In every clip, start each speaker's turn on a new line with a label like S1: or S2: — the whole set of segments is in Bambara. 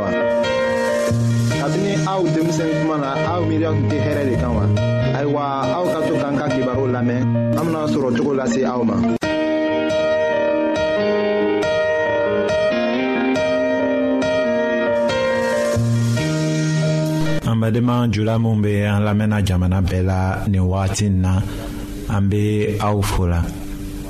S1: wa. kabini aw denmisɛn kuma na aw miiriya tun tɛ hɛrɛ de kan wa. ayiwa aw ka to k'an ka kibaru lamɛn an bena sɔrɔ cogo lase aw ma.
S2: an badenma jula minw be an lamɛnna jamana bɛɛ la nin wagati na an be aw fola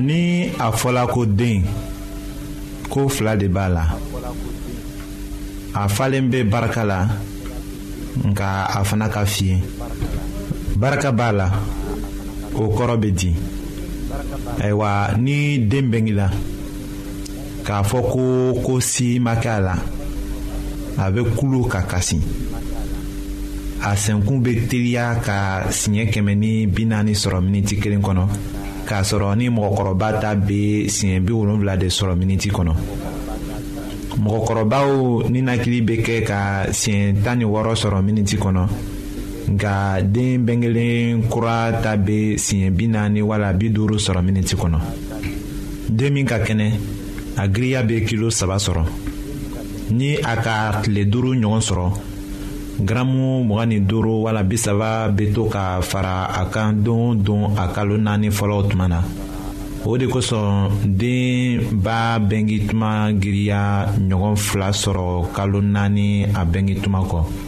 S2: ni a fɔla ko den ko fila de b'a la a falen bɛ barika la nka a fana ka fiye barika b'a la o kɔrɔ bɛ di ayiwa ni den bɛngila k'a fɔ ko ko si ma kɛ a la a bɛ kulu ka kasi a sɛnkun bɛ teliya ka siɲɛ kɛmɛ ni bi naani sɔrɔ miniti kelen kɔnɔ k'a sɔrɔ ni mɔgɔkɔrɔba ta bɛ siɲɛ bi wolonwula de sɔrɔ miniti kɔnɔ mɔgɔkɔrɔbaw ninakili bɛ kɛ ka siɲɛ tan ni wɔɔrɔ sɔrɔ miniti kɔnɔ nka den bɛnkelen kura ta bɛ siɲɛ bi naani wala bi duuru sɔrɔ miniti kɔnɔ. den min ka kɛnɛ a giriya bɛ kilo saba sɔrɔ ni a ka tile duuru ɲɔgɔn sɔrɔ garamu mugan ni duuru wala bi saba bɛ to ka fara a kan don o don a kalo naani fɔlɔ tuma na o de kosɔn den b'a bɛnkituma giriya ɲɔgɔn fila sɔrɔ kalo naani a bɛnkituma kɔ.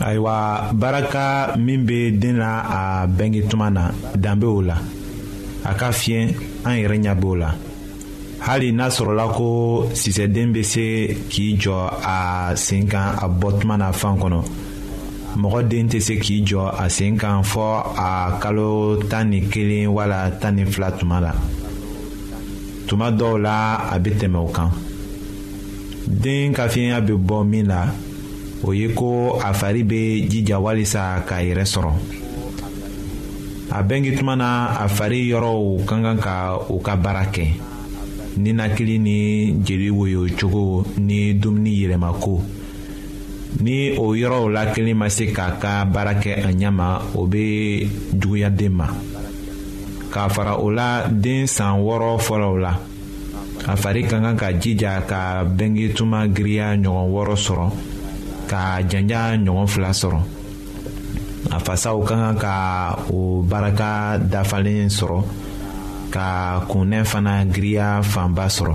S2: ayiwa baraka min bɛ den na a bɛnge tuma na dan bɛ o la a ka fiɲɛ an yɛrɛ ɲɛ b'o la hali n'a sɔrɔla ko sisɛden bɛ se k'i jɔ a sen kan a bɔ tuma na fan kɔnɔ mɔgɔ den tɛ se k'i jɔ a sen kan fɔ a kalo tan ni kelen wala tan ni fila tuma la tuma dɔw la a bɛ tɛmɛ o kan den ka fiɲɛya bɛ bɔ min na. o ye ko a fari bɛ jija walisa k'a yɛrɛ sɔrɔ a bɛnge tuma na a fari yɔrɔw ka kan ka u ka baara kɛ ninakili ni jeli woyo cogo ni dumuni yɛlɛmako ni o yɔrɔw la kelen ma se k'a ka baara kɛ a ɲɛ ma o bɛ juguya den ma k'a fara o la den san wɔɔrɔ fɔlɔw la a fari ka kan ka jija ka bɛnketuma giriya ɲɔgɔn wɔɔrɔ sɔrɔ ka janja ɲɔgɔn fila sɔrɔ a fasaw ka kan ka o baraka dafalen sɔrɔ ka kunnɛ fana giriya fanba sɔrɔ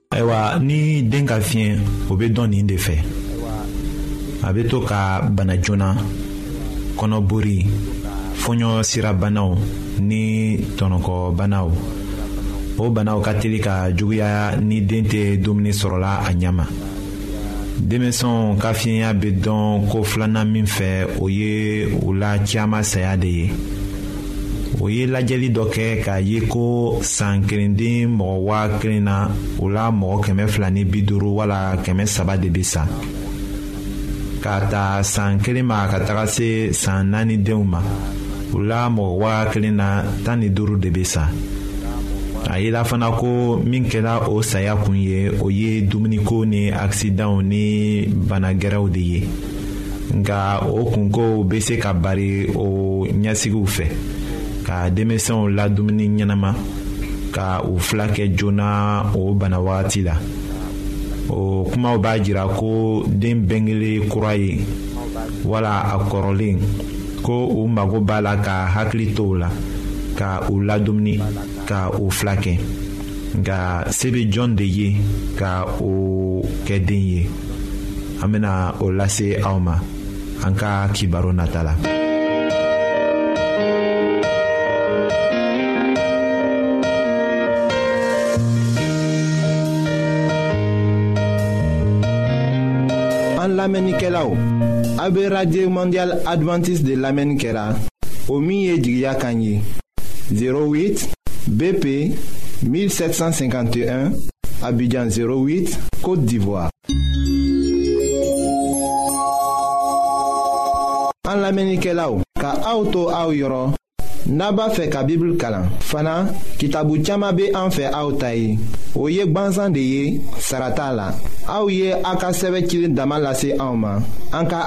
S2: ayiwa ni den ka fiɲɛ o bɛ dɔn nin de fɛ a bɛ to ka bana joona kɔnɔbori fɔɲɔ sirabanaw ni tɔnɔkɔbanaw o banaw ka teli ka juguya ni den tɛ dumuni sɔrɔla a ɲɛ ma denmisɛnw ka fiɲɛya bɛ dɔn ko filanan min fɛ o ye u la caman saya de ye. o ye lajɛli dɔ kɛ k'a ye ko san kelenden mɔgɔ waa kelen na o la mɔgɔ kɛmɛ fila ni bi duuru wala kɛmɛ saba de bɛ sa ka ta san kelen ma ka taga se san naani denw ma o la mɔgɔ waa kelen na tan ni duuru de bɛ sa a yela fana ko min kɛra o saya kun ye o ye dumuniko ni akisidanw ni bana gɛrɛw de ye nka o kunkow bɛ se ka bari o ɲɛsigiw fɛ ka denmisɛnw la dumuni ɲɛnama ka u fila kɛ joona o bana wagati la o kumaw b'a jira ko den bɛnkelen kura ye wala a kɔrɔlen ko u mago b'a la ka hakili to o la ka u ladumuni ka o fila kɛ nka se bɛ jɔn de ye ka o kɛ den ye an bɛna o lase aw ma an ka kibaru nata la.
S1: an lamɛnnikɛlaw a bɛ radio mondial adventiste de lamɛnni kɛra. o min ye jigiya kan ye 08 BP 1751 Abidjan 08 Côte d'Ivoire. An lamenikelaw ka auto to aw yɔrɔ n'a b'a fɛ ka bibulu kalan fana kitabu caaman be an fɛ aw ta ye o ye gwansan de ye sarata la aw ye aw ka sɛbɛ cilen dama lase anw ma an ka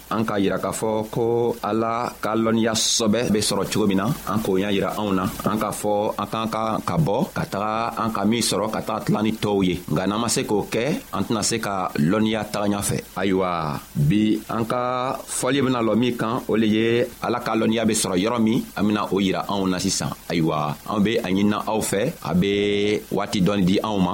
S1: an k'a
S3: yira k'a fɔ ko ala ka lɔnniya sɔbɛ be sɔrɔ cogo min na an k'o y'a yira anw na an k'a fɔ an k'an ka ka bɔ ka taga an ka min sɔrɔ ka taga tila ni tɔɔw ye nka n'an ma se k'o kɛ an tɛna se ka lɔnniya taga ɲa fɛ ayiwa bi an ka fɔli bena lɔ min kan o le ye ala ka lɔnniya be sɔrɔ yɔrɔ min an bena o yira anw na sisan ayiwa an be a ɲinina aw fɛ a be waati dɔɔni di anw ma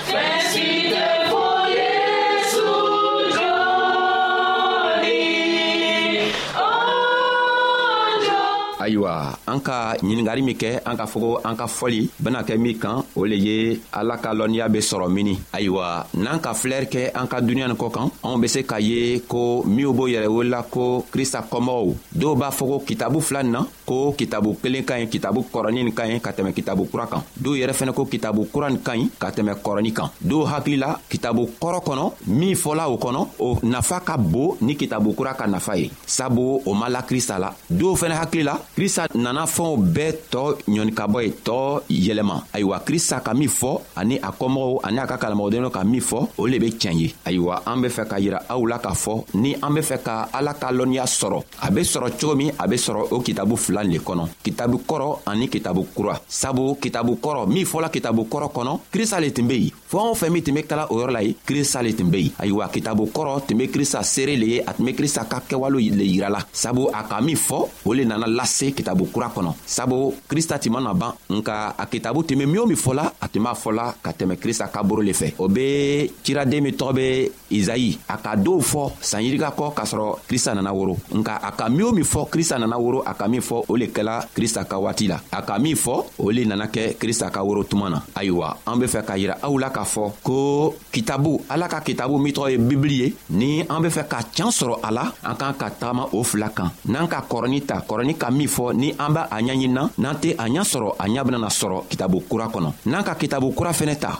S3: ayiwa an ka ɲiningari min kɛ an ka fogo an ka fɔli bena kɛ min kan o le ye ala ka lɔnniya be sɔrɔ mini ayiwa n'an ka filɛri kɛ an ka duniɲa nin kɔ kan anw be se k'a ye ko minw b'o yɛrɛ wolola ko krista kɔmɔgɔw dɔw b'a fɔ ko kitabu fila nin na ko kitabu kelen ka ɲi kitabu kɔrɔnin nin ka ɲi ka tɛmɛ kitabu kura kan dɔw yɛrɛ fɛnɛ ko kitabu kura nin ka ɲi ka tɛmɛ kɔrɔnin kan dɔw hakili la kitabu kɔrɔ kɔnɔ min fɔla o kɔnɔ o nafa ka bon ni kitabu kura ka nafa ye sabu o ma la krista la dɔw fɛnɛ hakili la krista nana fɛnw bɛɛ tɔɔ ɲɔni ka bɔ ye tɔɔ yɛlɛma ayiwa krista ka min fɔ ani a kɔmɔgɔw ani a ka kalamɔgɔdenw ka min fɔ o le be tiɲɛ ye ayiwa an be fɛ ka yira aw la k'a fɔ ni an be fɛ ka ala ka lɔnniya sɔrɔ a be sɔrɔ cogo min a be sɔrɔ o kitabu fila le kɔnɔ kitabu kɔrɔ ani kitabu kura sabu kitabu kɔrɔ min fɔla kitabu kɔrɔ kɔnɔ krista le tun be yen fɛɛn o fɛn min tun be kala o yɔrɔ la ye krista le tun be yen ayiwa kitabu kɔrɔ tun be krista seere le ye a tun be krista ka kɛwalew le yirala sabu a ka min fɔ o le nana lase kitabu kura kɔnɔ sabu krista tun mana ban nka a kitabu tun be min o min fɔla a tun b'a fɔla ka tɛmɛ krista ka boro le fɛ o be ciraden min tɔgɔ be izayi a ka dɔw fɔ san yirika kɔ k'a sɔrɔ krista nana woro nka a ka min o min fɔ krista nana woro a ka min fɔ o le kɛla krista ka waati la a ka min fɔ o le nana kɛ krista ka woro tuma na ayiwa an be fɛ k'a yira aw la k'a fɔ ko kitabu ala ka kitabu min tɔgɔ ye bibili ye ni an be fɛ ka can sɔrɔ a la an k'an ka tagama o fila kan n'an ka kɔrɔni ta kɔrɔni ka min fɔ ni an b'a a ɲaɲinina n'an tɛ a ɲa sɔrɔ a ɲa benana sɔrɔ kitabu kura kɔnɔ n'an ka kitabu kura fɛnɛ ta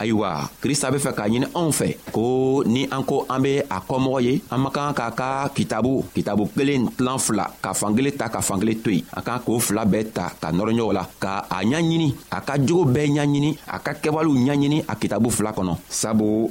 S3: ayiwa krista be fɛ k'a ɲini anw fɛ ko ni an ko an be a kɔmɔgɔ ye an man kan k'a ka kitabu kitabu kelen tilan fila ka fankelen ta ka fankelen to yen a kan k'o fila bɛɛ ta ka nɔrɔ ɲɔgɔn la ka a ɲaɲini a ka jogo bɛɛ ɲaɲini a ka kɛwalew ɲaɲini a kitabu fila kɔnɔ sabu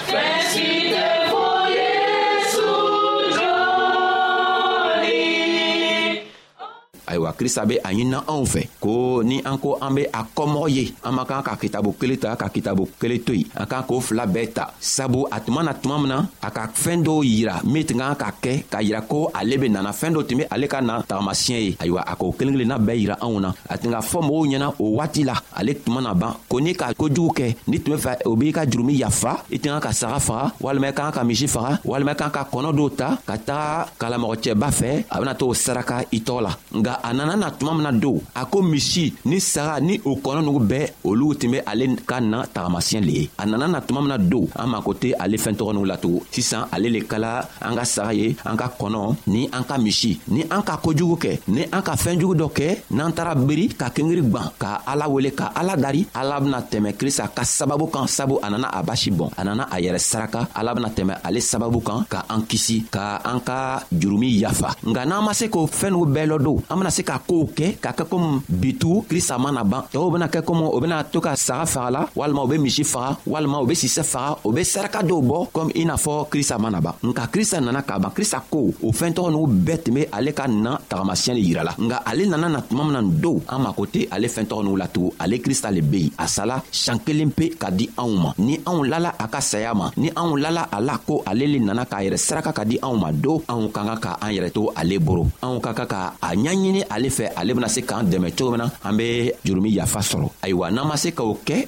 S3: ayiwa krista be a ɲinina anw fɛ ko ni an ko an be a kɔmɔgɔ ye an man kan ka kitabu kelen ta ka kitabu kelen to yen an kan k'o fila bɛɛ ta sabu a tuma na tuma min na a ka fɛɛn dɔw yira min tun kan ka kɛ k'a yira ko ale be nana fɛɛn dɔ tun be ale ka na tagamasiyɛ ye ayiwa a k'o kelen kelenna bɛɛ yira anw na a tun ka fɔ mɔgɔw ɲɛna o waati la ale tun mana ban ko n'i ka kojugu kɛ ni tun bɛ fɛ o b'i ka jurumi yafa i tun kan ka saga faga walima i kan ka misi faga walima i kan ka kɔnɔ dɔw ta ka taga kalamɔgɔcɛba fɛ a bɛna t'o saraka i tɔgɔ la nka a nana na tuma min na don a ko misi ni saga ni o kɔnɔ nugu bɛɛ olu tun bɛ ale ka na tagamasiyɛn le ye a nana na tuma min na don an mako tɛ ale fɛn tɔgɔ nugu la tugun sisan ale le kala an ka saga ye an ka kɔnɔ ni an ka misi ni an ka kojugu kɛ ni an ka fɛɛn jugu dɔ kɛ n'an taara beri ka kengiri gwan ka ala wele ka ala dari ala bena tɛmɛ krista ka sababu kan sabu a nana a basi bɔn a nana a yɛrɛ saraka ala bena tɛmɛ ale sababu kan ka an kisi ka an ka jurumi yafa nka n'an ma se k'o fɛɛn nugu bɛɛ lɔ don an bena se ka koow kɛ ka kɛ komi bitu krista mana ban tɔɔw bena kɛ komi o bena to ka saga fagala walima u be misi faga walima u be sisɛ faga u be saraka dɔw bɔ komi i n'a fɔ krista ma naba nka krista nana k'a ban krista ko o fɛɛn tɔgɔ n'u bɛɛ tun be ale ka na tagamasiyɛn le yirala nka ale nana na tuma min na don an mako tɛ ale fɛɛn tɔgɔ n'u latugun ale krista le be yen a sala siɲan kelen pe ka di anw ma ni anw lala a ka saya ma ni anw lala a la ko ale le nana k'a yɛrɛ saraka ka di anw ma don anw ka kan ka an yɛrɛ to ale boro anw ka kan ka a ɲaɲini ale fɛ ale bena se k'an dɛmɛ cogo min na an be jurumi yafa sɔrɔ ayiwa n'an ma se k'o kɛ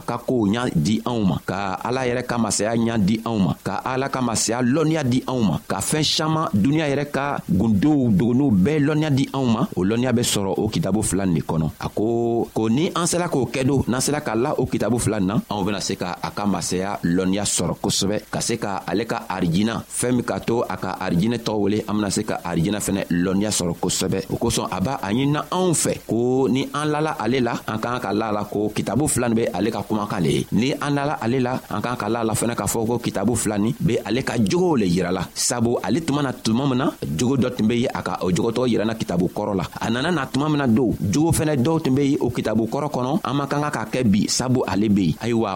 S3: ka kow ɲa di anw ma ka ala yɛrɛ ka masaya ɲa di anw ma ka ala ka masaya lɔnniya di anw ma ka fɛɛn saman duniɲa yɛrɛ ka gundow dogoniw bɛɛ lɔnniya di anw ma o lɔnniya be sɔrɔ o kitabu fila nin de kɔnɔ a ko ko ni an sela k'o kɛ don n'an sela ka la o kitabu fila nin na anw bena se ka a ka masaya lɔnniya sɔrɔ kosɛbɛ ka se ka ale ka arijina fɛɛn min k'a to a ka arijinɛ tɔgɔ wele an bena se ka arijinɛ fɛnɛ lɔnniya sɔrɔ kosɛbɛ o kosɔn a b'a a ɲinina anw fɛ ko ni an lala ale la an k'an ka la la ko kitabu fila ni be ale ka kumakan le ye ni an lala ale la an k'an ka la la fɛnɛ k'a fɔ ko kitabu fila ni be ale ka jogow le yira la sabu ale tuma na tuma min na jogo dɔ tun be ye a ka o jogotɔgɔ yirana kitabu kɔrɔ la a nana na tuma min na don jogo fɛnɛ dɔw tun be ye o kitabu kɔrɔ kɔnɔ an man kan ka k'a kɛ bi sabu ale be yen ayiwa